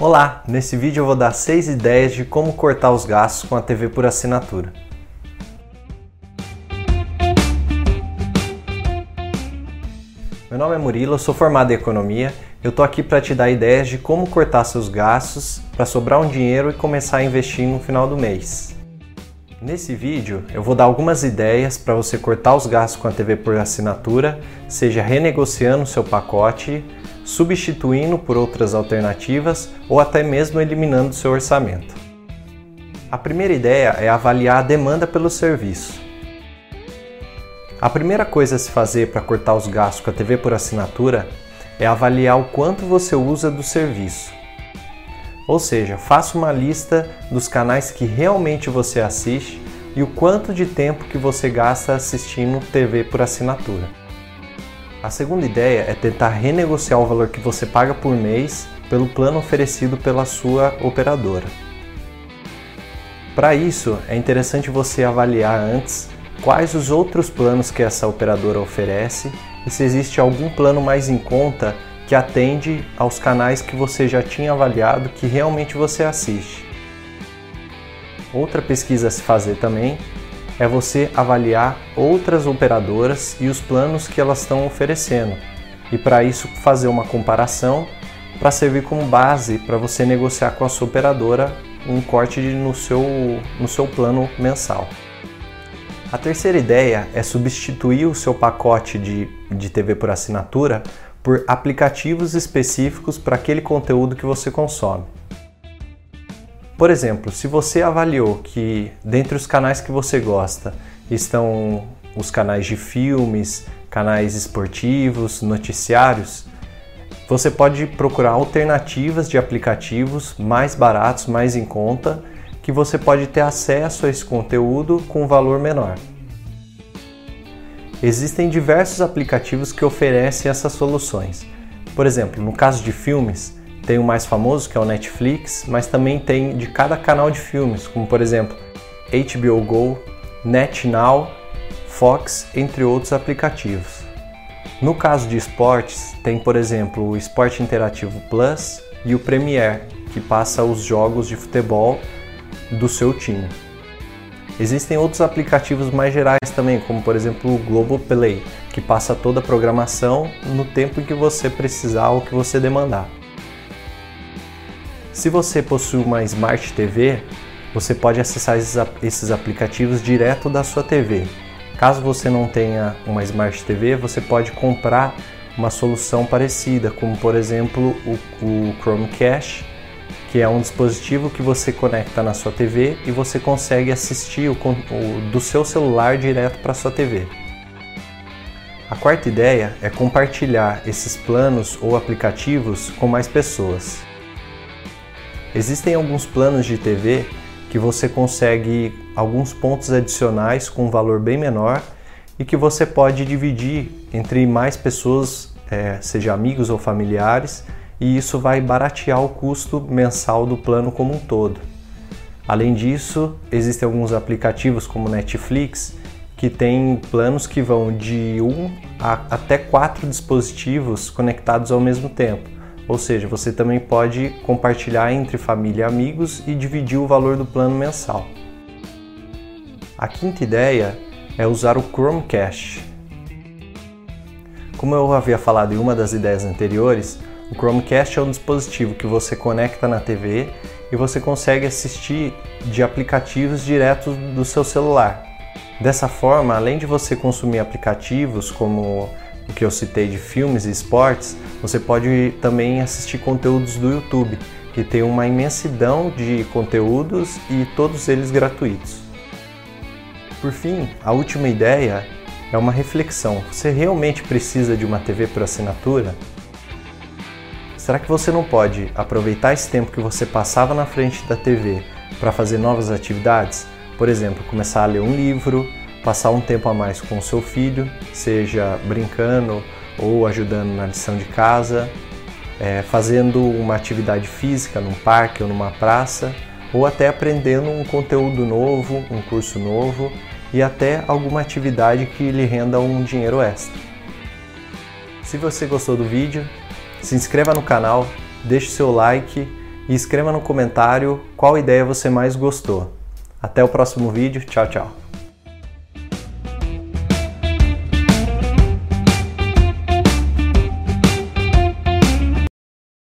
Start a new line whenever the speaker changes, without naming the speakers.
Olá, nesse vídeo eu vou dar 6 ideias de como cortar os gastos com a TV por assinatura. Meu nome é Murilo, eu sou formado em economia. Eu tô aqui para te dar ideias de como cortar seus gastos para sobrar um dinheiro e começar a investir no final do mês. Nesse vídeo eu vou dar algumas ideias para você cortar os gastos com a TV por assinatura, seja renegociando seu pacote, substituindo por outras alternativas ou até mesmo eliminando seu orçamento. A primeira ideia é avaliar a demanda pelo serviço. A primeira coisa a se fazer para cortar os gastos com a TV por assinatura é avaliar o quanto você usa do serviço. Ou seja, faça uma lista dos canais que realmente você assiste e o quanto de tempo que você gasta assistindo TV por assinatura. A segunda ideia é tentar renegociar o valor que você paga por mês pelo plano oferecido pela sua operadora. Para isso, é interessante você avaliar antes quais os outros planos que essa operadora oferece e se existe algum plano mais em conta que atende aos canais que você já tinha avaliado que realmente você assiste. Outra pesquisa a se fazer também é você avaliar outras operadoras e os planos que elas estão oferecendo. E para isso fazer uma comparação para servir como base para você negociar com a sua operadora um corte no seu, no seu plano mensal. A terceira ideia é substituir o seu pacote de, de TV por assinatura por aplicativos específicos para aquele conteúdo que você consome. Por exemplo, se você avaliou que dentre os canais que você gosta estão os canais de filmes, canais esportivos, noticiários, você pode procurar alternativas de aplicativos mais baratos, mais em conta, que você pode ter acesso a esse conteúdo com um valor menor. Existem diversos aplicativos que oferecem essas soluções. Por exemplo, no caso de filmes, tem o mais famoso que é o Netflix, mas também tem de cada canal de filmes, como por exemplo HBO Go, NetNow, Fox, entre outros aplicativos. No caso de esportes, tem por exemplo o Esporte Interativo Plus e o Premiere, que passa os jogos de futebol do seu time. Existem outros aplicativos mais gerais também, como por exemplo o Globoplay, que passa toda a programação no tempo em que você precisar ou que você demandar. Se você possui uma Smart TV, você pode acessar esses aplicativos direto da sua TV. Caso você não tenha uma Smart TV, você pode comprar uma solução parecida, como por exemplo o, o Chromecast, que é um dispositivo que você conecta na sua TV e você consegue assistir o, o do seu celular direto para sua TV. A quarta ideia é compartilhar esses planos ou aplicativos com mais pessoas. Existem alguns planos de TV que você consegue alguns pontos adicionais com um valor bem menor e que você pode dividir entre mais pessoas, é, seja amigos ou familiares, e isso vai baratear o custo mensal do plano como um todo. Além disso, existem alguns aplicativos como Netflix que tem planos que vão de um a até quatro dispositivos conectados ao mesmo tempo. Ou seja, você também pode compartilhar entre família e amigos e dividir o valor do plano mensal. A quinta ideia é usar o Chromecast. Como eu havia falado em uma das ideias anteriores, o Chromecast é um dispositivo que você conecta na TV e você consegue assistir de aplicativos direto do seu celular. Dessa forma, além de você consumir aplicativos como o que eu citei de filmes e esportes, você pode também assistir conteúdos do YouTube, que tem uma imensidão de conteúdos e todos eles gratuitos. Por fim, a última ideia é uma reflexão. Você realmente precisa de uma TV por assinatura? Será que você não pode aproveitar esse tempo que você passava na frente da TV para fazer novas atividades? Por exemplo, começar a ler um livro, passar um tempo a mais com o seu filho, seja brincando ou ajudando na lição de casa, é, fazendo uma atividade física num parque ou numa praça, ou até aprendendo um conteúdo novo, um curso novo e até alguma atividade que lhe renda um dinheiro extra. Se você gostou do vídeo, se inscreva no canal, deixe seu like e escreva no comentário qual ideia você mais gostou. Até o próximo vídeo, tchau, tchau!